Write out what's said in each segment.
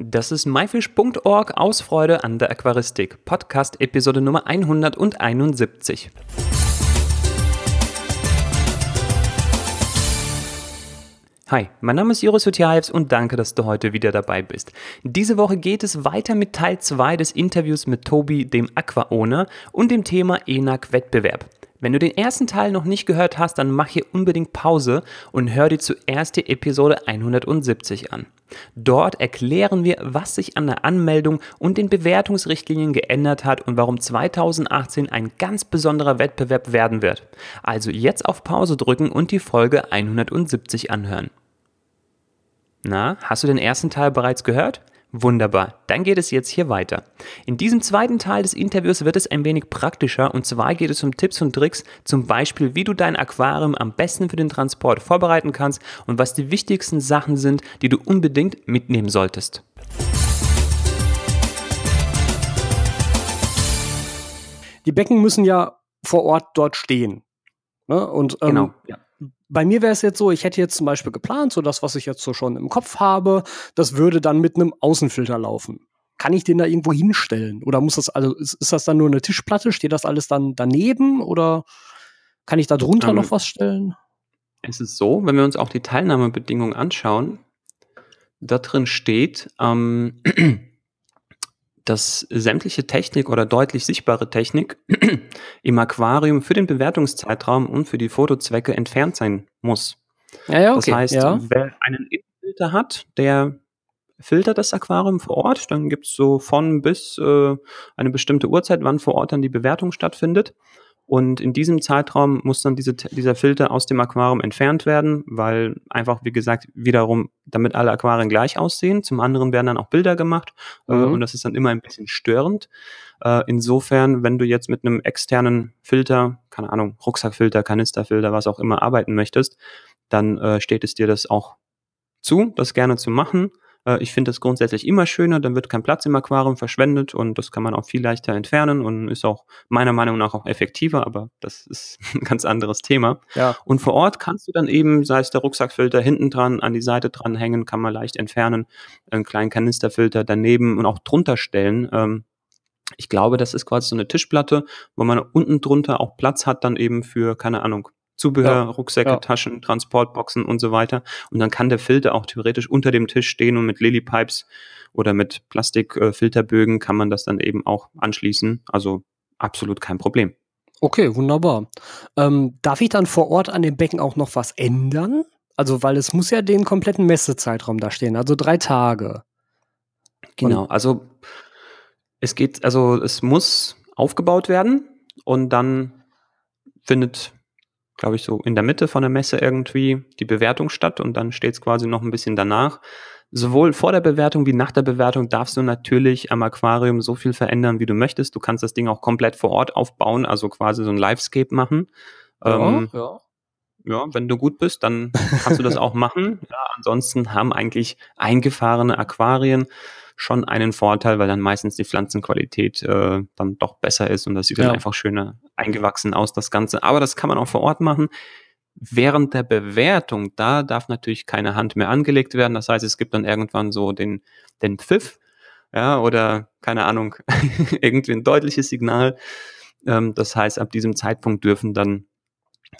Das ist myfish.org aus Freude an der Aquaristik, Podcast Episode Nummer 171. Hi, mein Name ist Joris Jutjaevs und danke, dass du heute wieder dabei bist. Diese Woche geht es weiter mit Teil 2 des Interviews mit Tobi, dem Aqua-Owner und dem Thema ENAC-Wettbewerb. Wenn du den ersten Teil noch nicht gehört hast, dann mach hier unbedingt Pause und hör dir zuerst die Episode 170 an. Dort erklären wir, was sich an der Anmeldung und den Bewertungsrichtlinien geändert hat und warum 2018 ein ganz besonderer Wettbewerb werden wird. Also jetzt auf Pause drücken und die Folge 170 anhören. Na, hast du den ersten Teil bereits gehört? Wunderbar, dann geht es jetzt hier weiter. In diesem zweiten Teil des Interviews wird es ein wenig praktischer und zwar geht es um Tipps und Tricks, zum Beispiel wie du dein Aquarium am besten für den Transport vorbereiten kannst und was die wichtigsten Sachen sind, die du unbedingt mitnehmen solltest. Die Becken müssen ja vor Ort dort stehen. Ne? Und ähm, genau, ja bei mir wäre es jetzt so, ich hätte jetzt zum Beispiel geplant, so das, was ich jetzt so schon im Kopf habe, das würde dann mit einem Außenfilter laufen. Kann ich den da irgendwo hinstellen? Oder muss das, also ist, ist das dann nur eine Tischplatte? Steht das alles dann daneben? Oder kann ich da drunter um, noch ähm, was stellen? Es ist so, wenn wir uns auch die Teilnahmebedingungen anschauen, da drin steht, ähm, dass sämtliche Technik oder deutlich sichtbare Technik im Aquarium für den Bewertungszeitraum und für die Fotozwecke entfernt sein muss. Ja, ja, okay. Das heißt, ja. wer einen Innenfilter hat, der filtert das Aquarium vor Ort, dann gibt es so von bis äh, eine bestimmte Uhrzeit, wann vor Ort dann die Bewertung stattfindet. Und in diesem Zeitraum muss dann diese, dieser Filter aus dem Aquarium entfernt werden, weil einfach, wie gesagt, wiederum, damit alle Aquarien gleich aussehen. Zum anderen werden dann auch Bilder gemacht äh, mhm. äh, und das ist dann immer ein bisschen störend. Äh, insofern, wenn du jetzt mit einem externen Filter, keine Ahnung, Rucksackfilter, Kanisterfilter, was auch immer arbeiten möchtest, dann äh, steht es dir das auch zu, das gerne zu machen. Äh, ich finde das grundsätzlich immer schöner, dann wird kein Platz im Aquarium verschwendet und das kann man auch viel leichter entfernen und ist auch meiner Meinung nach auch effektiver, aber das ist ein ganz anderes Thema. Ja. Und vor Ort kannst du dann eben, sei es der Rucksackfilter hinten dran, an die Seite dran hängen, kann man leicht entfernen, einen kleinen Kanisterfilter daneben und auch drunter stellen. Ähm, ich glaube, das ist quasi so eine Tischplatte, wo man unten drunter auch Platz hat, dann eben für, keine Ahnung, Zubehör, ja. Rucksäcke, ja. Taschen, Transportboxen und so weiter. Und dann kann der Filter auch theoretisch unter dem Tisch stehen und mit Lilypipes oder mit Plastikfilterbögen äh, kann man das dann eben auch anschließen. Also absolut kein Problem. Okay, wunderbar. Ähm, darf ich dann vor Ort an dem Becken auch noch was ändern? Also, weil es muss ja den kompletten Messezeitraum da stehen, also drei Tage. Genau, also es geht, also es muss aufgebaut werden und dann findet glaube ich, so in der Mitte von der Messe irgendwie die Bewertung statt und dann steht es quasi noch ein bisschen danach. Sowohl vor der Bewertung wie nach der Bewertung darfst du natürlich am Aquarium so viel verändern, wie du möchtest. Du kannst das Ding auch komplett vor Ort aufbauen, also quasi so ein Livescape machen. Ja, ähm, ja. ja, wenn du gut bist, dann kannst du das auch machen. Ja, ansonsten haben eigentlich eingefahrene Aquarien schon einen Vorteil, weil dann meistens die Pflanzenqualität äh, dann doch besser ist und das sieht ja. dann einfach schöner eingewachsen aus, das Ganze. Aber das kann man auch vor Ort machen. Während der Bewertung, da darf natürlich keine Hand mehr angelegt werden. Das heißt, es gibt dann irgendwann so den, den Pfiff, ja, oder keine Ahnung, irgendwie ein deutliches Signal. Ähm, das heißt, ab diesem Zeitpunkt dürfen dann,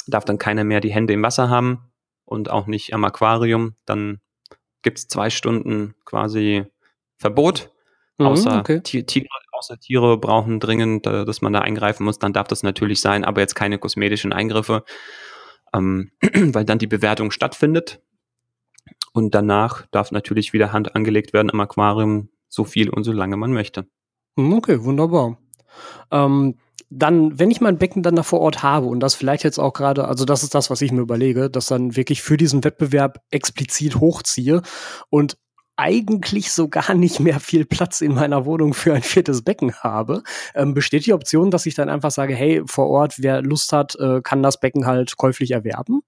darf dann keiner mehr die Hände im Wasser haben und auch nicht am Aquarium. Dann gibt es zwei Stunden quasi Verbot. Mhm, außer, okay. Tiere, außer Tiere brauchen dringend, äh, dass man da eingreifen muss, dann darf das natürlich sein, aber jetzt keine kosmetischen Eingriffe, ähm, weil dann die Bewertung stattfindet. Und danach darf natürlich wieder Hand angelegt werden am Aquarium, so viel und so lange man möchte. Mhm, okay, wunderbar. Ähm, dann, wenn ich mein Becken dann da vor Ort habe und das vielleicht jetzt auch gerade, also das ist das, was ich mir überlege, dass dann wirklich für diesen Wettbewerb explizit hochziehe und eigentlich so gar nicht mehr viel Platz in meiner Wohnung für ein viertes Becken habe, ähm, besteht die Option, dass ich dann einfach sage, hey, vor Ort, wer Lust hat, äh, kann das Becken halt käuflich erwerben?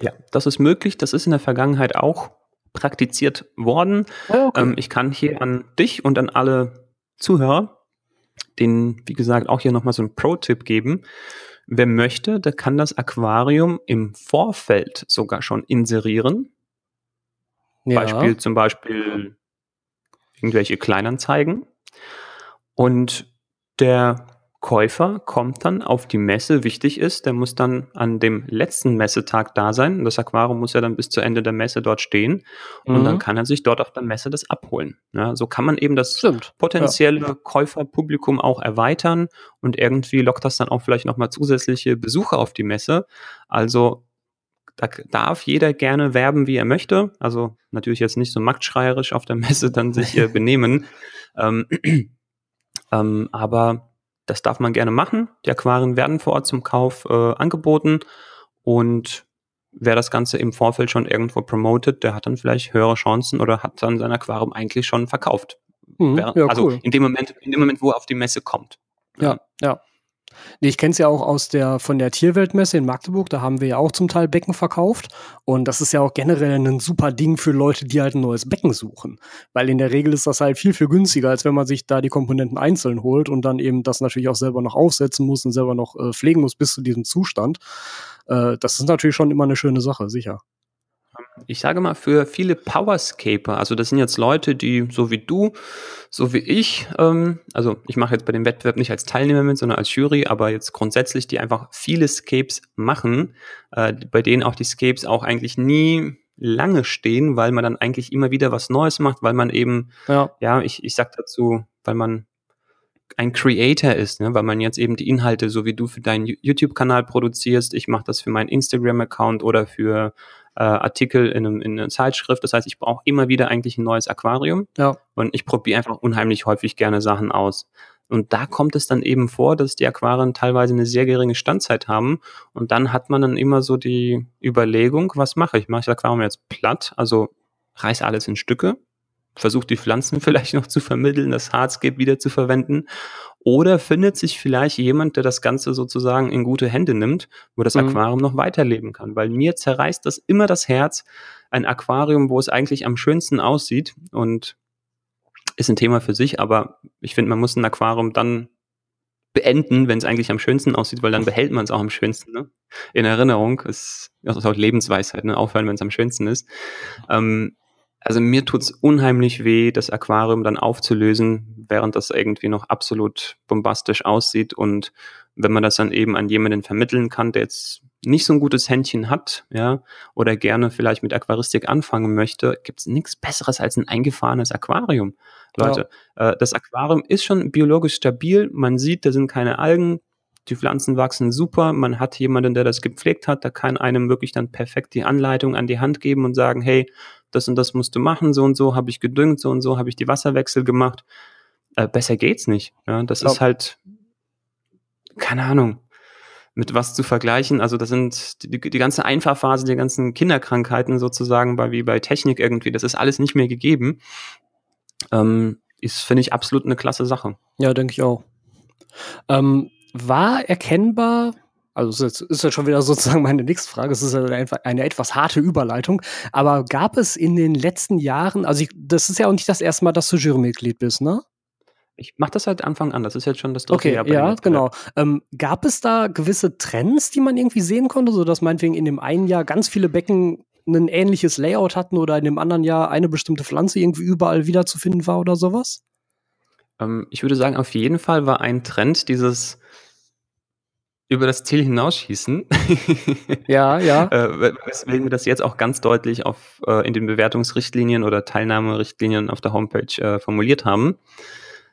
Ja, das ist möglich. Das ist in der Vergangenheit auch praktiziert worden. Ah, okay. Ähm, ich kann hier an dich und an alle Zuhörer den, wie gesagt, auch hier nochmal so einen Pro-Tipp geben. Wer möchte, der kann das Aquarium im Vorfeld sogar schon inserieren ja. Beispiel zum Beispiel irgendwelche Kleinanzeigen. Und der Käufer kommt dann auf die Messe, wichtig ist, der muss dann an dem letzten Messetag da sein. Das Aquarium muss ja dann bis zu Ende der Messe dort stehen und dann Mhm. kann er sich dort auf der Messe das abholen. Ja, so kann man eben das Stimmt. potenzielle Käuferpublikum auch erweitern und irgendwie lockt das dann auch vielleicht nochmal zusätzliche Besucher auf die Messe. Also da darf jeder gerne werben, wie er möchte. Also natürlich jetzt nicht so marktschreierisch auf der Messe dann sich äh, benehmen. Ähm, ähm, aber das darf man gerne machen. Die Aquarien werden vor Ort zum Kauf äh, angeboten und wer das Ganze im Vorfeld schon irgendwo promotet, der hat dann vielleicht höhere Chancen oder hat dann sein Aquarium eigentlich schon verkauft. Mhm. Wer- Ja, also cool. in dem Moment, in dem Moment, wo er auf die Messe kommt. Ja, ja. Nee, ich kenne es ja auch aus der von der Tierweltmesse in Magdeburg, da haben wir ja auch zum Teil Becken verkauft. Und das ist ja auch generell ein super Ding für Leute, die halt ein neues Becken suchen. Weil in der Regel ist das halt viel, viel günstiger, als wenn man sich da die Komponenten einzeln holt und dann eben das natürlich auch selber noch aufsetzen muss und selber noch äh, pflegen muss bis zu diesem Zustand. Äh, das ist natürlich schon immer eine schöne Sache, sicher. Ich sage mal, für viele Powerscaper, also das sind jetzt Leute, die so wie du, so wie ich, ähm, also ich mache jetzt bei dem Wettbewerb nicht als Teilnehmer mit, sondern als Jury, aber jetzt grundsätzlich, die einfach viele Scapes machen, äh, bei denen auch die Scapes auch eigentlich nie lange stehen, weil man dann eigentlich immer wieder was Neues macht, weil man eben, Ja, ja, ich, ich sag dazu, weil man ein Creator ist, ne? weil man jetzt eben die Inhalte, so wie du für deinen Yo- YouTube-Kanal produzierst, ich mache das für meinen Instagram-Account oder für äh, Artikel in, einem, in einer Zeitschrift. Das heißt, ich brauche immer wieder eigentlich ein neues Aquarium ja, und ich probiere einfach unheimlich häufig gerne Sachen aus. Und da kommt es dann eben vor, dass die Aquarien teilweise eine sehr geringe Standzeit haben. Und dann hat man dann immer so die Überlegung, was mache ich? Mache ich das Aquarium jetzt platt? Also reiß alles in Stücke, versucht die Pflanzen vielleicht noch zu vermitteln, das Hardscape wieder zu verwenden. Oder findet sich vielleicht jemand, der das Ganze sozusagen in gute Hände nimmt, wo das Mhm. Aquarium noch weiterleben kann. Weil mir zerreißt das immer das Herz, ein Aquarium, wo es eigentlich am schönsten aussieht und ist ein Thema für sich, aber ich finde, man muss ein Aquarium dann beenden, wenn es eigentlich am schönsten aussieht, weil dann behält man es auch am schönsten, ne? In Erinnerung. Ist, das ist auch Lebensweisheit, ne? Aufhören, wenn es am schönsten ist. Ähm, also mir tut's unheimlich weh, das Aquarium dann aufzulösen, während das irgendwie noch absolut bombastisch aussieht. Und wenn man das dann eben an jemanden vermitteln kann, der jetzt nicht so ein gutes Händchen hat, ja, oder gerne vielleicht mit Aquaristik anfangen möchte, gibt's nichts Besseres als ein eingefahrenes Aquarium. Leute, äh, das Aquarium ist schon biologisch stabil. Man sieht, da sind keine Algen. Die Pflanzen wachsen super. Man hat jemanden, der das gepflegt hat. Da kann einem wirklich dann perfekt die Anleitung an die Hand geben und sagen, hey, das und das musst du machen. So und so habe ich gedüngt. So und so habe ich die Wasserwechsel gemacht. Äh, besser geht's nicht. Ja, das ist halt, keine Ahnung, mit was zu vergleichen. Also das sind die, die ganze Einfahrphase, die ganzen Kinderkrankheiten sozusagen, bei, wie bei Technik irgendwie. Das ist alles nicht mehr gegeben ähm, ist, finde ich, absolut eine klasse Sache. Ja, denke ich auch. Ähm, war erkennbar, also ist jetzt, ist jetzt schon wieder sozusagen meine nächste Frage, es ist ja einfach eine etwas harte Überleitung, aber gab es in den letzten Jahren, also ich, das ist ja auch nicht das erste Mal, dass du Jurymitglied bist, ne? Ich mache das seit Anfang an. Das ist jetzt schon das dritte Okay, Jahr ja, genau. Ähm, gab es da gewisse Trends, die man irgendwie sehen konnte, sodass meinetwegen in dem einen Jahr ganz viele Becken ein ähnliches Layout hatten oder in dem anderen Jahr eine bestimmte Pflanze irgendwie überall wiederzufinden war oder sowas? Ähm, ich würde sagen, auf jeden Fall war ein Trend dieses über das Ziel hinausschießen. Ja, ja. äh, weswegen wir das jetzt auch ganz deutlich auf, äh, in den Bewertungsrichtlinien oder Teilnahmerichtlinien auf der Homepage äh, formuliert haben.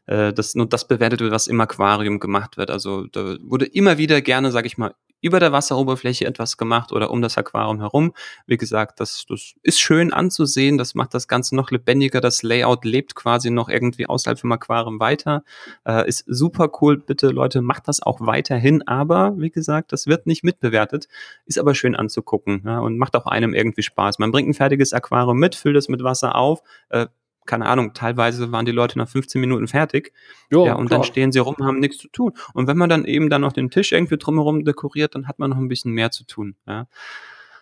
Äh, dass nur das bewertet wird, was im Aquarium gemacht wird. Also da wurde immer wieder gerne, sage ich mal, über der Wasseroberfläche etwas gemacht oder um das Aquarium herum. Wie gesagt, das, das ist schön anzusehen, das macht das Ganze noch lebendiger, das Layout lebt quasi noch irgendwie außerhalb vom Aquarium weiter. Äh, ist super cool, bitte Leute, macht das auch weiterhin, aber wie gesagt, das wird nicht mitbewertet, ist aber schön anzugucken ja, und macht auch einem irgendwie Spaß. Man bringt ein fertiges Aquarium mit, füllt es mit Wasser auf, äh, keine Ahnung, teilweise waren die Leute nach 15 Minuten fertig. Jo, ja, und klar. dann stehen sie rum, haben nichts zu tun. Und wenn man dann eben dann noch den Tisch irgendwie drumherum dekoriert, dann hat man noch ein bisschen mehr zu tun. Ja.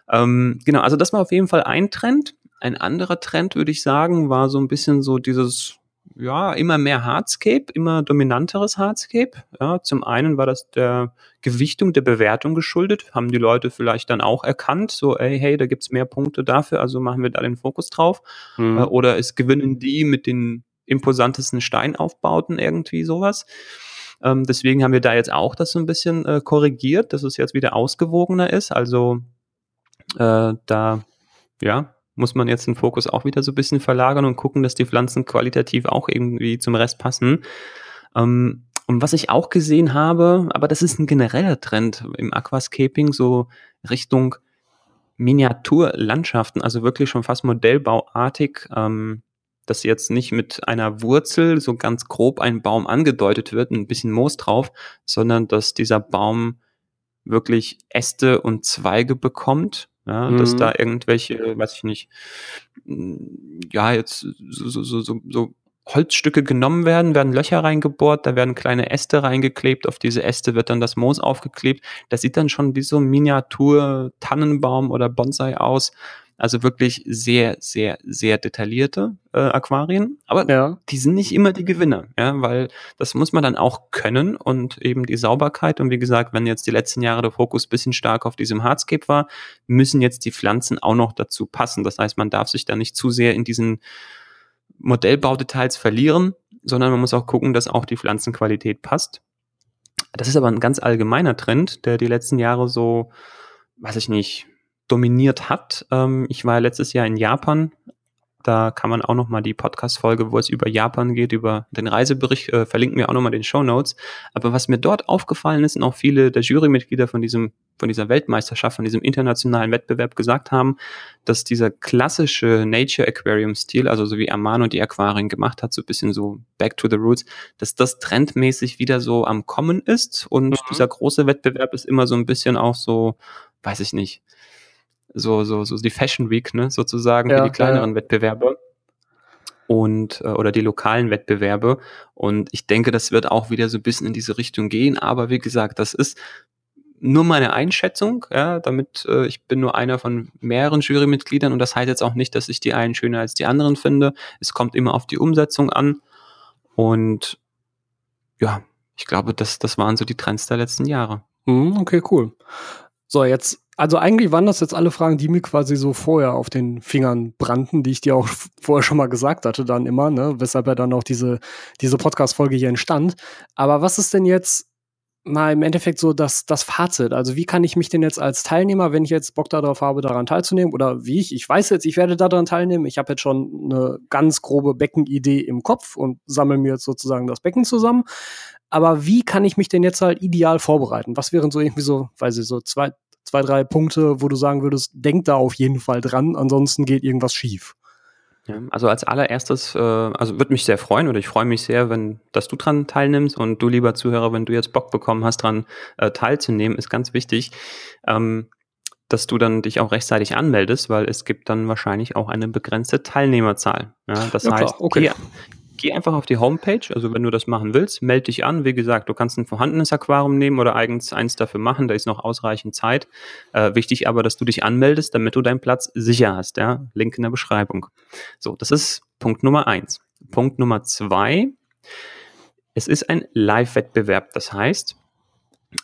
Ähm, genau, also das war auf jeden Fall ein Trend. Ein anderer Trend, würde ich sagen, war so ein bisschen so dieses, ja, immer mehr Hardscape, immer dominanteres Hardscape. Ja, zum einen war das der Gewichtung der Bewertung geschuldet, haben die Leute vielleicht dann auch erkannt, so, ey, hey, da gibt's mehr Punkte dafür, also machen wir da den Fokus drauf. Mhm. Äh, oder es gewinnen die mit den imposantesten Steinaufbauten, irgendwie sowas. Ähm, deswegen haben wir da jetzt auch das so ein bisschen äh, korrigiert, dass es jetzt wieder ausgewogener ist. Also äh, da, ja, muss man jetzt den Fokus auch wieder so ein bisschen verlagern und gucken, dass die Pflanzen qualitativ auch irgendwie zum Rest passen. Ähm, und was ich auch gesehen habe, aber das ist ein genereller Trend im Aquascaping, so Richtung Miniaturlandschaften, also wirklich schon fast modellbauartig, ähm, dass jetzt nicht mit einer Wurzel so ganz grob ein Baum angedeutet wird, ein bisschen Moos drauf, sondern dass dieser Baum wirklich Äste und Zweige bekommt, ja, mhm. dass da irgendwelche, weiß ich nicht, ja, jetzt so, so, so, so Holzstücke genommen werden, werden Löcher reingebohrt, da werden kleine Äste reingeklebt, auf diese Äste wird dann das Moos aufgeklebt. Das sieht dann schon wie so ein Miniatur-Tannenbaum oder Bonsai aus. Also wirklich sehr, sehr, sehr detaillierte äh, Aquarien. Aber ja. die sind nicht immer die Gewinner, ja, weil das muss man dann auch können und eben die Sauberkeit. Und wie gesagt, wenn jetzt die letzten Jahre der Fokus bisschen stark auf diesem Hardscape war, müssen jetzt die Pflanzen auch noch dazu passen. Das heißt, man darf sich da nicht zu sehr in diesen Modellbaudetails verlieren, sondern man muss auch gucken, dass auch die Pflanzenqualität passt. Das ist aber ein ganz allgemeiner Trend, der die letzten Jahre so, weiß ich nicht, dominiert hat. Ähm, ich war letztes Jahr in Japan da kann man auch nochmal die Podcast-Folge, wo es über Japan geht, über den Reisebericht, äh, verlinken wir auch nochmal den Show Notes. Aber was mir dort aufgefallen ist und auch viele der Jurymitglieder von diesem, von dieser Weltmeisterschaft, von diesem internationalen Wettbewerb gesagt haben, dass dieser klassische Nature Aquarium Stil, also so wie Amano die Aquarien gemacht hat, so ein bisschen so back to the roots, dass das trendmäßig wieder so am Kommen ist und mhm. dieser große Wettbewerb ist immer so ein bisschen auch so, weiß ich nicht, so, so, so die Fashion Week, ne, sozusagen ja, für die kleineren ja. Wettbewerbe und äh, oder die lokalen Wettbewerbe. Und ich denke, das wird auch wieder so ein bisschen in diese Richtung gehen. Aber wie gesagt, das ist nur meine Einschätzung, ja, damit äh, ich bin nur einer von mehreren Jurymitgliedern und das heißt jetzt auch nicht, dass ich die einen schöner als die anderen finde. Es kommt immer auf die Umsetzung an und ja, ich glaube, das, das waren so die Trends der letzten Jahre. Mhm, okay, cool. So, jetzt also eigentlich waren das jetzt alle Fragen, die mir quasi so vorher auf den Fingern brannten, die ich dir auch vorher schon mal gesagt hatte, dann immer, ne? weshalb ja dann auch diese, diese Podcast-Folge hier entstand. Aber was ist denn jetzt mal im Endeffekt so das, das Fazit? Also wie kann ich mich denn jetzt als Teilnehmer, wenn ich jetzt Bock darauf habe, daran teilzunehmen, oder wie ich, ich weiß jetzt, ich werde daran teilnehmen, ich habe jetzt schon eine ganz grobe Beckenidee im Kopf und sammle mir jetzt sozusagen das Becken zusammen. Aber wie kann ich mich denn jetzt halt ideal vorbereiten? Was wären so irgendwie so, weiß ich, so zwei, zwei, drei Punkte, wo du sagen würdest, denk da auf jeden Fall dran, ansonsten geht irgendwas schief? Ja, also als allererstes, äh, also würde mich sehr freuen oder ich freue mich sehr, wenn, dass du dran teilnimmst und du, lieber Zuhörer, wenn du jetzt Bock bekommen hast, dran äh, teilzunehmen, ist ganz wichtig, ähm, dass du dann dich auch rechtzeitig anmeldest, weil es gibt dann wahrscheinlich auch eine begrenzte Teilnehmerzahl. Ja, das ja, heißt, okay. geh, geh einfach auf die Homepage, also wenn du das machen willst, melde dich an. Wie gesagt, du kannst ein vorhandenes Aquarium nehmen oder eigens eins dafür machen, da ist noch ausreichend Zeit. Äh, wichtig aber, dass du dich anmeldest, damit du deinen Platz sicher hast. Ja? Link in der Beschreibung. So, das ist Punkt Nummer eins. Punkt Nummer zwei. Es ist ein Live-Wettbewerb. Das heißt,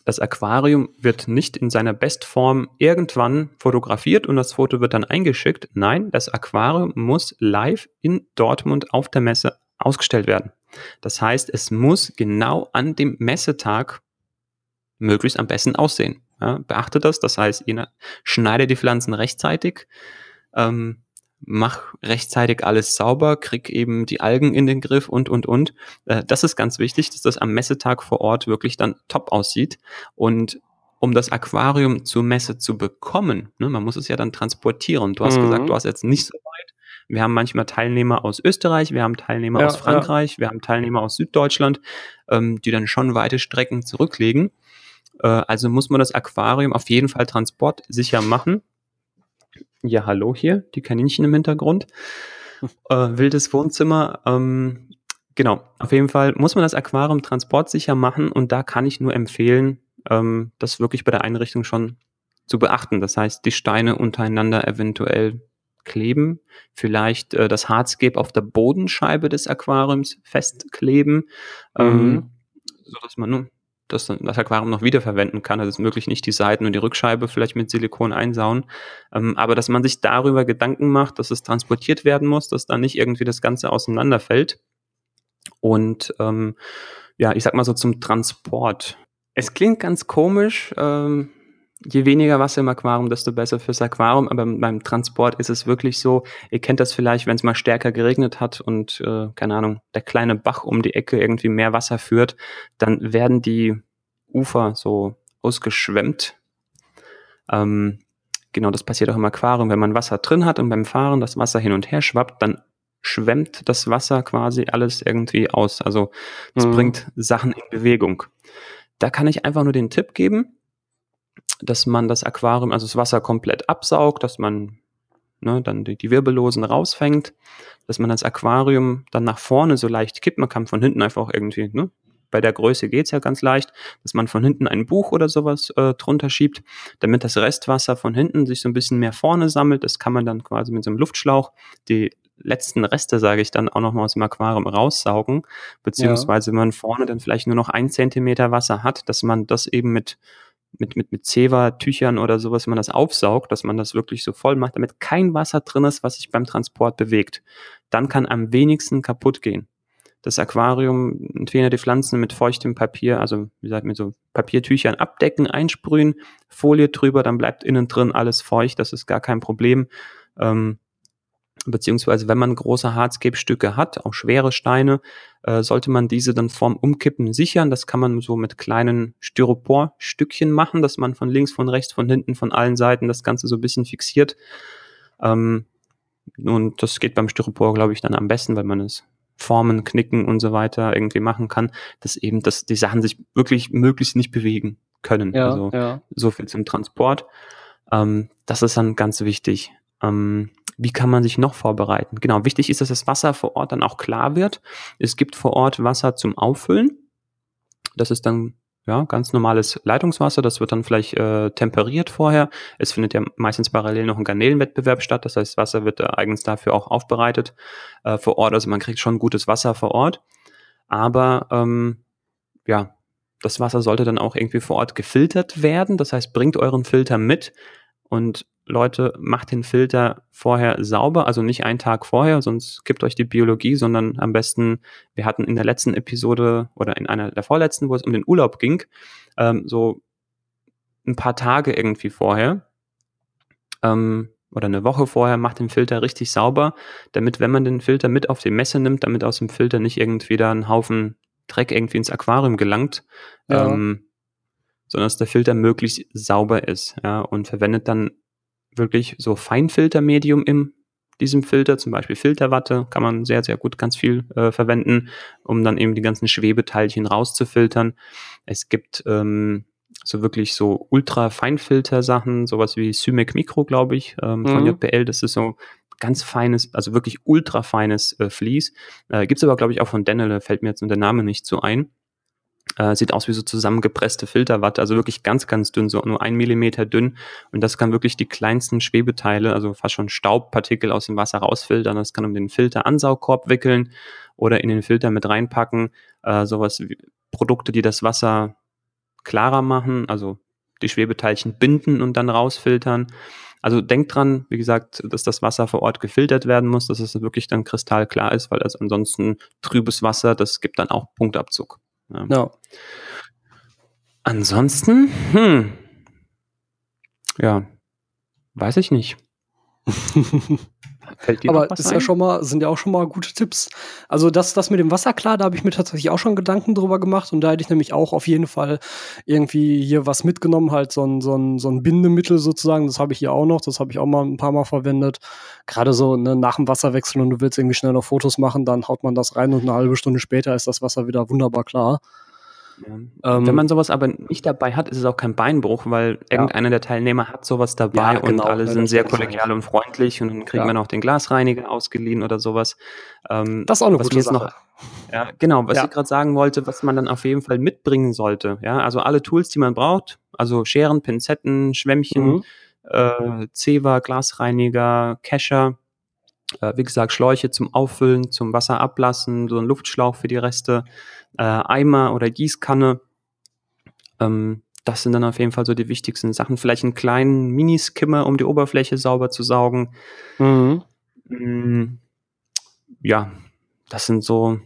das Aquarium wird nicht in seiner Bestform irgendwann fotografiert und das Foto wird dann eingeschickt. Nein, das Aquarium muss live in Dortmund auf der Messe ausgestellt werden. Das heißt, es muss genau an dem Messetag möglichst am besten aussehen. Ja, beachte das, das heißt, ihr schneide die Pflanzen rechtzeitig, ähm, mach rechtzeitig alles sauber, krieg eben die Algen in den Griff und, und, und. Äh, das ist ganz wichtig, dass das am Messetag vor Ort wirklich dann top aussieht. Und um das Aquarium zur Messe zu bekommen, ne, man muss es ja dann transportieren. Du hast mhm. gesagt, du hast jetzt nicht so weit wir haben manchmal Teilnehmer aus Österreich, wir haben Teilnehmer ja, aus Frankreich, ja. wir haben Teilnehmer aus Süddeutschland, ähm, die dann schon weite Strecken zurücklegen. Äh, also muss man das Aquarium auf jeden Fall transportsicher machen. Ja, hallo hier, die Kaninchen im Hintergrund. Äh, wildes Wohnzimmer. Ähm, genau, auf jeden Fall muss man das Aquarium transportsicher machen und da kann ich nur empfehlen, ähm, das wirklich bei der Einrichtung schon zu beachten. Das heißt, die Steine untereinander eventuell kleben, vielleicht äh, das Hardscape auf der Bodenscheibe des Aquariums festkleben, ähm, mhm. ähm, so dass man nur das, das Aquarium noch wiederverwenden kann. Also es ist möglich, nicht die Seiten und die Rückscheibe vielleicht mit Silikon einsauen. Ähm, aber dass man sich darüber Gedanken macht, dass es transportiert werden muss, dass da nicht irgendwie das Ganze auseinanderfällt. Und ähm, ja, ich sag mal so zum Transport. Es klingt ganz komisch, ähm, je weniger Wasser im Aquarium, desto besser fürs Aquarium. Aber beim Transport ist es wirklich so, ihr kennt das vielleicht, wenn es mal stärker geregnet hat und, äh, keine Ahnung, der kleine Bach um die Ecke irgendwie mehr Wasser führt, dann werden die Ufer so ausgeschwemmt. Ähm, genau, das passiert auch im Aquarium. Wenn man Wasser drin hat und beim Fahren das Wasser hin und her schwappt, dann schwemmt das Wasser quasi alles irgendwie aus. Also es mhm. bringt Sachen in Bewegung. Da kann ich einfach nur den Tipp geben, dass man das Aquarium, also das Wasser komplett absaugt, dass man ne, dann die, die Wirbellosen rausfängt, dass man das Aquarium dann nach vorne so leicht kippt. Man kann von hinten einfach auch irgendwie, ne, bei der Größe geht's ja ganz leicht, dass man von hinten ein Buch oder sowas äh, drunter schiebt, damit das Restwasser von hinten sich so ein bisschen mehr vorne sammelt. Das kann man dann quasi mit so einem Luftschlauch die letzten Reste, sage ich dann, auch nochmal aus dem Aquarium raussaugen, beziehungsweise ja. wenn man vorne dann vielleicht nur noch ein Zentimeter Wasser hat, dass man das eben mit mit, mit, mit Zewa-Tüchern oder sowas, wenn man das aufsaugt, dass man das wirklich so voll macht, damit kein Wasser drin ist, was sich beim Transport bewegt. Dann kann am wenigsten kaputt gehen. Das Aquarium, entweder die Pflanzen mit feuchtem Papier, also wie gesagt, mit so Papiertüchern abdecken, einsprühen, Folie drüber, dann bleibt innen drin alles feucht, das ist gar kein Problem. Ähm, beziehungsweise wenn man große Hardscape-Stücke hat, auch schwere Steine, äh, sollte man diese dann vorm Umkippen sichern. Das kann man so mit kleinen Styropor-Stückchen machen, dass man von links, von rechts, von hinten, von allen Seiten das Ganze so ein bisschen fixiert. Ähm, und das geht beim Styropor, glaube ich, dann am besten, weil man es formen, knicken und so weiter irgendwie machen kann, dass eben dass die Sachen sich wirklich möglichst nicht bewegen können. Ja, also ja. so viel zum Transport. Ähm, das ist dann ganz wichtig. Ähm, wie kann man sich noch vorbereiten? Genau, wichtig ist, dass das Wasser vor Ort dann auch klar wird. Es gibt vor Ort Wasser zum Auffüllen. Das ist dann ja, ganz normales Leitungswasser, das wird dann vielleicht äh, temperiert vorher. Es findet ja meistens parallel noch ein Garnelenwettbewerb statt, das heißt, Wasser wird äh, eigens dafür auch aufbereitet äh, vor Ort. Also man kriegt schon gutes Wasser vor Ort. Aber ähm, ja, das Wasser sollte dann auch irgendwie vor Ort gefiltert werden. Das heißt, bringt euren Filter mit und Leute, macht den Filter vorher sauber, also nicht einen Tag vorher, sonst gibt euch die Biologie, sondern am besten, wir hatten in der letzten Episode oder in einer der vorletzten, wo es um den Urlaub ging, ähm, so ein paar Tage irgendwie vorher ähm, oder eine Woche vorher, macht den Filter richtig sauber, damit, wenn man den Filter mit auf die Messe nimmt, damit aus dem Filter nicht irgendwie da ein Haufen Dreck irgendwie ins Aquarium gelangt, ja. ähm, sondern dass der Filter möglichst sauber ist, ja, und verwendet dann wirklich so Feinfiltermedium in diesem Filter, zum Beispiel Filterwatte, kann man sehr, sehr gut ganz viel äh, verwenden, um dann eben die ganzen Schwebeteilchen rauszufiltern. Es gibt ähm, so wirklich so ultra-Feinfilter-Sachen, sowas wie Symec Micro, glaube ich, ähm, von mhm. JPL. Das ist so ganz feines, also wirklich ultra feines äh, Vlies. Äh, Gibt es aber, glaube ich, auch von Denele, fällt mir jetzt nur der Name nicht so ein. Äh, sieht aus wie so zusammengepresste Filterwatte, also wirklich ganz, ganz dünn, so nur ein Millimeter dünn. Und das kann wirklich die kleinsten Schwebeteile, also fast schon Staubpartikel aus dem Wasser rausfiltern. Das kann um den Filter Ansaugkorb wickeln oder in den Filter mit reinpacken. Äh, sowas wie Produkte, die das Wasser klarer machen, also die Schwebeteilchen binden und dann rausfiltern. Also denkt dran, wie gesagt, dass das Wasser vor Ort gefiltert werden muss, dass es wirklich dann kristallklar ist, weil das ansonsten trübes Wasser, das gibt dann auch Punktabzug. Ja. No. Ansonsten, hm, ja, weiß ich nicht. Aber das ist ja schon mal, sind ja auch schon mal gute Tipps. Also das, das mit dem Wasser klar, da habe ich mir tatsächlich auch schon Gedanken drüber gemacht und da hätte ich nämlich auch auf jeden Fall irgendwie hier was mitgenommen, halt so ein, so ein, so ein Bindemittel sozusagen. Das habe ich hier auch noch, das habe ich auch mal ein paar Mal verwendet. Gerade so ne, nach dem Wasserwechsel und du willst irgendwie schnell noch Fotos machen, dann haut man das rein und eine halbe Stunde später ist das Wasser wieder wunderbar klar. Ja. Ähm, Wenn man sowas aber nicht dabei hat, ist es auch kein Beinbruch, weil ja. irgendeiner der Teilnehmer hat sowas dabei ja, genau, und alle sind sehr kollegial und freundlich und dann kriegt man auch den Glasreiniger ausgeliehen oder sowas. Ähm, das ist auch eine gute Sache. Noch, ja, genau, was ich gerade sagen wollte, was man dann auf jeden Fall mitbringen sollte. Ja, also alle Tools, die man braucht, also Scheren, Pinzetten, Schwämmchen, mhm. äh, Zewa, Glasreiniger, Kescher, äh, wie gesagt, Schläuche zum Auffüllen, zum Wasser ablassen, so ein Luftschlauch für die Reste, äh, Eimer oder Gießkanne. Ähm, das sind dann auf jeden Fall so die wichtigsten Sachen. Vielleicht einen kleinen Miniskimmer, um die Oberfläche sauber zu saugen. Mhm. Mm, ja, das sind so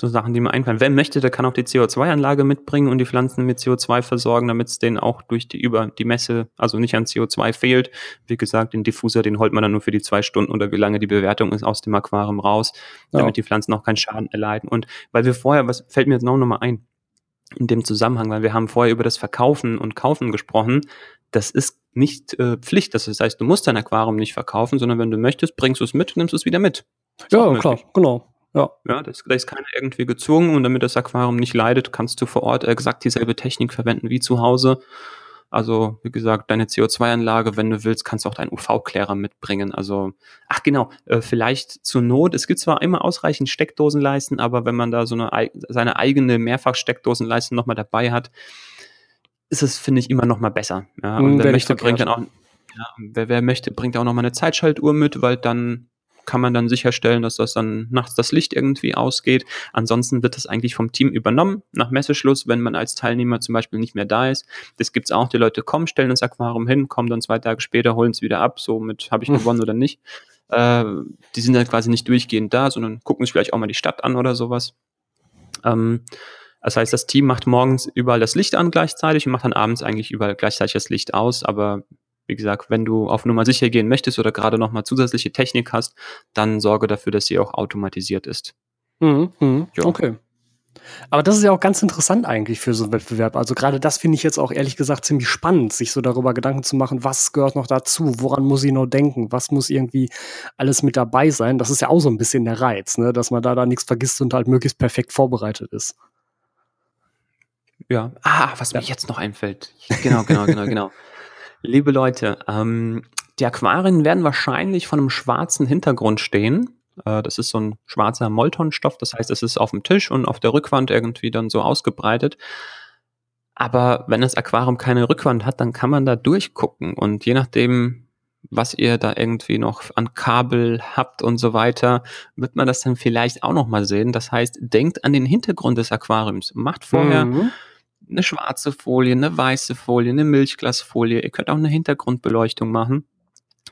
so Sachen, die mir einfallen. Wer möchte, der kann auch die CO2-Anlage mitbringen und die Pflanzen mit CO2 versorgen, damit es denen auch durch die über die Messe, also nicht an CO2 fehlt. Wie gesagt, den Diffuser, den holt man dann nur für die zwei Stunden oder wie lange die Bewertung ist aus dem Aquarium raus, damit ja. die Pflanzen auch keinen Schaden erleiden. Und weil wir vorher, was fällt mir jetzt noch mal ein, in dem Zusammenhang, weil wir haben vorher über das Verkaufen und Kaufen gesprochen. Das ist nicht äh, Pflicht. Das heißt, du musst dein Aquarium nicht verkaufen, sondern wenn du möchtest, bringst du es mit und nimmst es wieder mit. Ja, klar, genau. Ja. Ja, das, da ist keiner irgendwie gezwungen und damit das Aquarium nicht leidet, kannst du vor Ort exakt dieselbe Technik verwenden wie zu Hause. Also, wie gesagt, deine CO2-Anlage, wenn du willst, kannst du auch deinen UV-Klärer mitbringen. Also, ach genau, äh, vielleicht zur Not. Es gibt zwar immer ausreichend Steckdosenleisten, aber wenn man da so eine seine eigene Mehrfach-Steckdosenleiste nochmal dabei hat, ist es, finde ich, immer nochmal besser. Ja, und hm, wer möchte, bringt dann auch, ja, wer, wer möchte, bringt auch nochmal eine Zeitschaltuhr mit, weil dann kann man dann sicherstellen, dass das dann nachts das Licht irgendwie ausgeht. Ansonsten wird das eigentlich vom Team übernommen nach Messeschluss, wenn man als Teilnehmer zum Beispiel nicht mehr da ist. Das gibt's auch. Die Leute kommen, stellen das Aquarium hin, kommen dann zwei Tage später, holen es wieder ab. Somit habe ich hm. gewonnen oder nicht. Äh, die sind dann quasi nicht durchgehend da, sondern gucken sich vielleicht auch mal die Stadt an oder sowas. Ähm, das heißt, das Team macht morgens überall das Licht an gleichzeitig und macht dann abends eigentlich überall gleichzeitig das Licht aus, aber wie gesagt, wenn du auf Nummer sicher gehen möchtest oder gerade nochmal zusätzliche Technik hast, dann sorge dafür, dass sie auch automatisiert ist. Mhm, mh, ja. Okay. Aber das ist ja auch ganz interessant eigentlich für so einen Wettbewerb. Also gerade das finde ich jetzt auch ehrlich gesagt ziemlich spannend, sich so darüber Gedanken zu machen, was gehört noch dazu, woran muss ich noch denken, was muss irgendwie alles mit dabei sein. Das ist ja auch so ein bisschen der Reiz, ne? dass man da da nichts vergisst und halt möglichst perfekt vorbereitet ist. Ja. Ah, was ja. mir jetzt noch einfällt. Genau, genau, genau, genau. Liebe Leute, ähm, die Aquarien werden wahrscheinlich von einem schwarzen Hintergrund stehen. Äh, das ist so ein schwarzer Moltonstoff, das heißt, es ist auf dem Tisch und auf der Rückwand irgendwie dann so ausgebreitet. Aber wenn das Aquarium keine Rückwand hat, dann kann man da durchgucken und je nachdem, was ihr da irgendwie noch an Kabel habt und so weiter, wird man das dann vielleicht auch noch mal sehen. Das heißt, denkt an den Hintergrund des Aquariums. Macht vorher mhm eine schwarze Folie, eine weiße Folie, eine Milchglasfolie. Ihr könnt auch eine Hintergrundbeleuchtung machen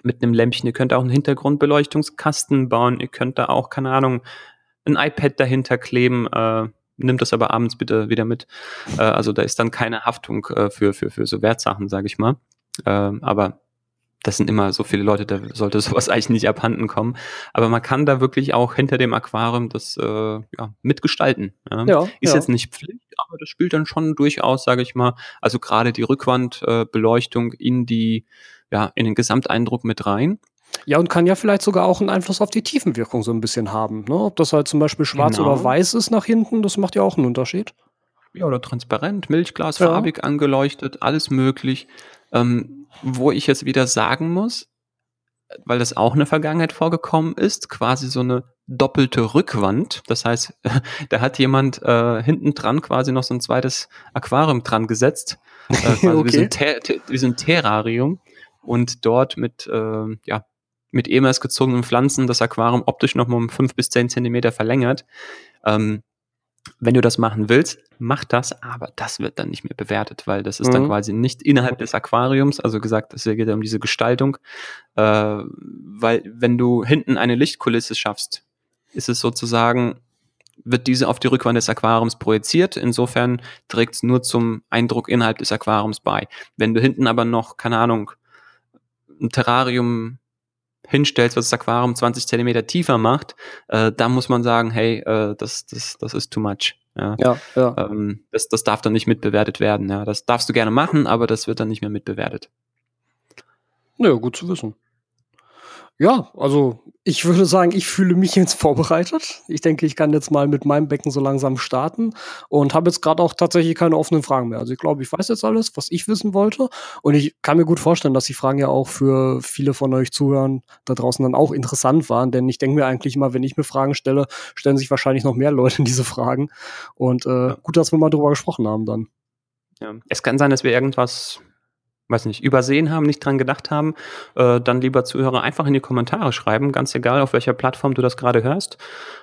mit einem Lämpchen. Ihr könnt auch einen Hintergrundbeleuchtungskasten bauen. Ihr könnt da auch, keine Ahnung, ein iPad dahinter kleben. Äh, nimmt das aber abends bitte wieder mit. Äh, also da ist dann keine Haftung äh, für, für, für so Wertsachen, sage ich mal. Äh, aber das sind immer so viele Leute, da sollte sowas eigentlich nicht abhanden kommen. Aber man kann da wirklich auch hinter dem Aquarium das äh, ja, mitgestalten. Ja. ja ist ja. jetzt nicht Pflicht, aber das spielt dann schon durchaus, sage ich mal, also gerade die Rückwandbeleuchtung äh, in die, ja, in den Gesamteindruck mit rein. Ja, und kann ja vielleicht sogar auch einen Einfluss auf die Tiefenwirkung so ein bisschen haben. Ne? Ob das halt zum Beispiel schwarz genau. oder weiß ist nach hinten, das macht ja auch einen Unterschied. Ja, oder transparent, Milchglas, ja. farbig angeleuchtet, alles möglich. Ähm, wo ich jetzt wieder sagen muss, weil das auch in der Vergangenheit vorgekommen ist, quasi so eine doppelte Rückwand. Das heißt, da hat jemand äh, hinten dran quasi noch so ein zweites Aquarium dran gesetzt, äh, quasi okay. wie, so ein Ter wie so ein Terrarium und dort mit äh, ja mit ehemals gezogenen Pflanzen das Aquarium optisch noch mal um fünf bis zehn Zentimeter verlängert. Ähm, wenn du das machen willst, mach das, aber das wird dann nicht mehr bewertet, weil das ist mhm. dann quasi nicht innerhalb des Aquariums, also gesagt, es geht ja um diese Gestaltung, äh, weil wenn du hinten eine Lichtkulisse schaffst, ist es sozusagen, wird diese auf die Rückwand des Aquariums projiziert, insofern trägt es nur zum Eindruck innerhalb des Aquariums bei. Wenn du hinten aber noch, keine Ahnung, ein Terrarium hinstellst, was das Aquarium 20 Zentimeter tiefer macht, äh, da muss man sagen, hey, äh, das, das, das ist too much. Ja, ja. ja. Ähm, das, das darf dann nicht mitbewertet werden. Ja, das darfst du gerne machen, aber das wird dann nicht mehr mitbewertet. Naja, gut zu wissen. Ja, also ich würde sagen, ich fühle mich jetzt vorbereitet. Ich denke, ich kann jetzt mal mit meinem Becken so langsam starten und habe jetzt gerade auch tatsächlich keine offenen Fragen mehr. Also ich glaube, ich weiß jetzt alles, was ich wissen wollte. Und ich kann mir gut vorstellen, dass die Fragen ja auch für viele von euch Zuhören da draußen dann auch interessant waren. Denn ich denke mir eigentlich immer, wenn ich mir Fragen stelle, stellen sich wahrscheinlich noch mehr Leute diese Fragen. Und äh, gut, dass wir mal drüber gesprochen haben dann. Ja. Es kann sein, dass wir irgendwas weiß nicht, übersehen haben, nicht dran gedacht haben, äh, dann lieber Zuhörer einfach in die Kommentare schreiben, ganz egal, auf welcher Plattform du das gerade hörst.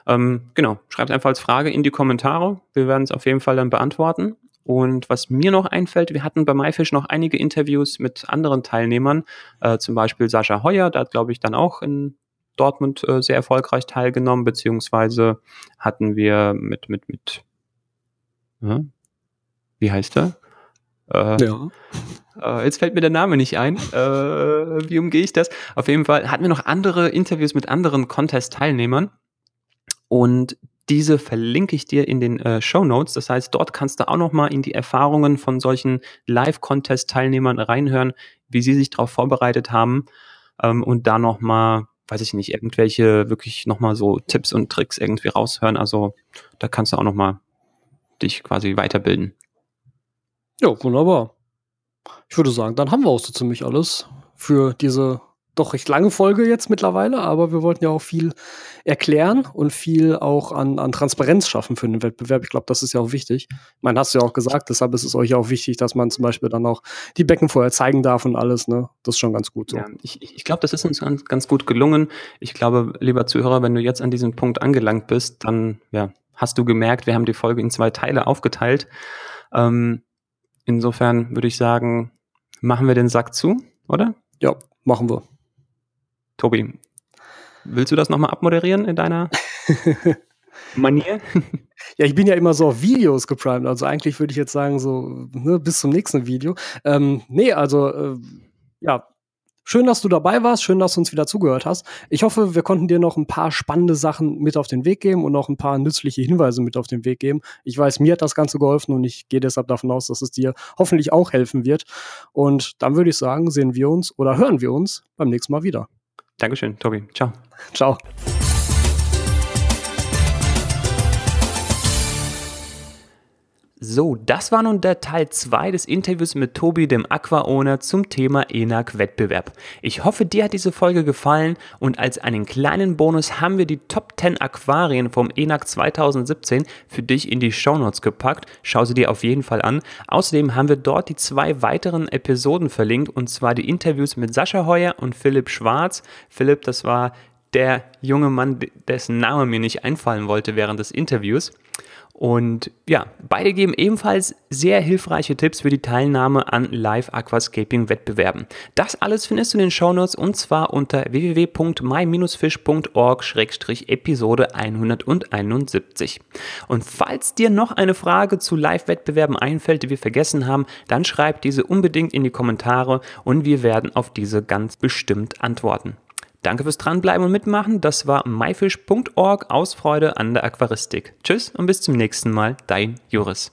Ähm, genau, schreibt einfach als Frage in die Kommentare. Wir werden es auf jeden Fall dann beantworten. Und was mir noch einfällt, wir hatten bei MyFish noch einige Interviews mit anderen Teilnehmern, äh, zum Beispiel Sascha Heuer, da hat, glaube ich, dann auch in Dortmund äh, sehr erfolgreich teilgenommen, beziehungsweise hatten wir mit, mit, mit, ja, wie heißt er? Äh, ja. Äh, jetzt fällt mir der Name nicht ein. Äh, wie umgehe ich das? Auf jeden Fall hatten wir noch andere Interviews mit anderen Contest-Teilnehmern. Und diese verlinke ich dir in den äh, Show Notes. Das heißt, dort kannst du auch noch mal in die Erfahrungen von solchen Live-Contest-Teilnehmern reinhören, wie sie sich darauf vorbereitet haben ähm, und da noch mal, weiß ich nicht, irgendwelche wirklich noch mal so Tipps und Tricks irgendwie raushören. Also da kannst du auch noch mal dich quasi weiterbilden. Ja, wunderbar. Ich würde sagen, dann haben wir auch so ziemlich alles für diese doch recht lange Folge jetzt mittlerweile, aber wir wollten ja auch viel erklären und viel auch an, an Transparenz schaffen für den Wettbewerb. Ich glaube, das ist ja auch wichtig. Ich meine, hast du ja auch gesagt, deshalb ist es euch auch wichtig, dass man zum Beispiel dann auch die Becken vorher zeigen darf und alles. Ne? Das ist schon ganz gut so. Ja, ich ich glaube, das ist uns ganz, ganz gut gelungen. Ich glaube, lieber Zuhörer, wenn du jetzt an diesem Punkt angelangt bist, dann ja, hast du gemerkt, wir haben die Folge in zwei Teile aufgeteilt. Ähm, insofern würde ich sagen, machen wir den Sack zu, oder? Ja, machen wir. Tobi, willst du das nochmal abmoderieren in deiner Manier? Ja, ich bin ja immer so auf Videos geprimed. Also eigentlich würde ich jetzt sagen, so ne, bis zum nächsten Video. Ähm, nee, also äh, ja, schön, dass du dabei warst. Schön, dass du uns wieder zugehört hast. Ich hoffe, wir konnten dir noch ein paar spannende Sachen mit auf den Weg geben und auch ein paar nützliche Hinweise mit auf den Weg geben. Ich weiß, mir hat das Ganze geholfen und ich gehe deshalb davon aus, dass es dir hoffentlich auch helfen wird. Und dann würde ich sagen, sehen wir uns oder hören wir uns beim nächsten Mal wieder. Dankeschön, Tobi. Ciao. Ciao. So, das war nun der Teil 2 des Interviews mit Tobi, dem Aqua-Owner, zum Thema ENAC-Wettbewerb. Ich hoffe, dir hat diese Folge gefallen und als einen kleinen Bonus haben wir die Top 10 Aquarien vom ENAC 2017 für dich in die Shownotes gepackt. Schau sie dir auf jeden Fall an. Außerdem haben wir dort die zwei weiteren Episoden verlinkt und zwar die Interviews mit Sascha Heuer und Philipp Schwarz. Philipp, das war der junge Mann, dessen Name mir nicht einfallen wollte während des Interviews. Und ja, beide geben ebenfalls sehr hilfreiche Tipps für die Teilnahme an Live-Aquascaping-Wettbewerben. Das alles findest du in den Shownotes und zwar unter www.my-fish.org-episode 171. Und falls dir noch eine Frage zu Live-Wettbewerben einfällt, die wir vergessen haben, dann schreib diese unbedingt in die Kommentare und wir werden auf diese ganz bestimmt antworten. Danke fürs Dranbleiben und Mitmachen. Das war myfish.org aus Freude an der Aquaristik. Tschüss und bis zum nächsten Mal. Dein Joris.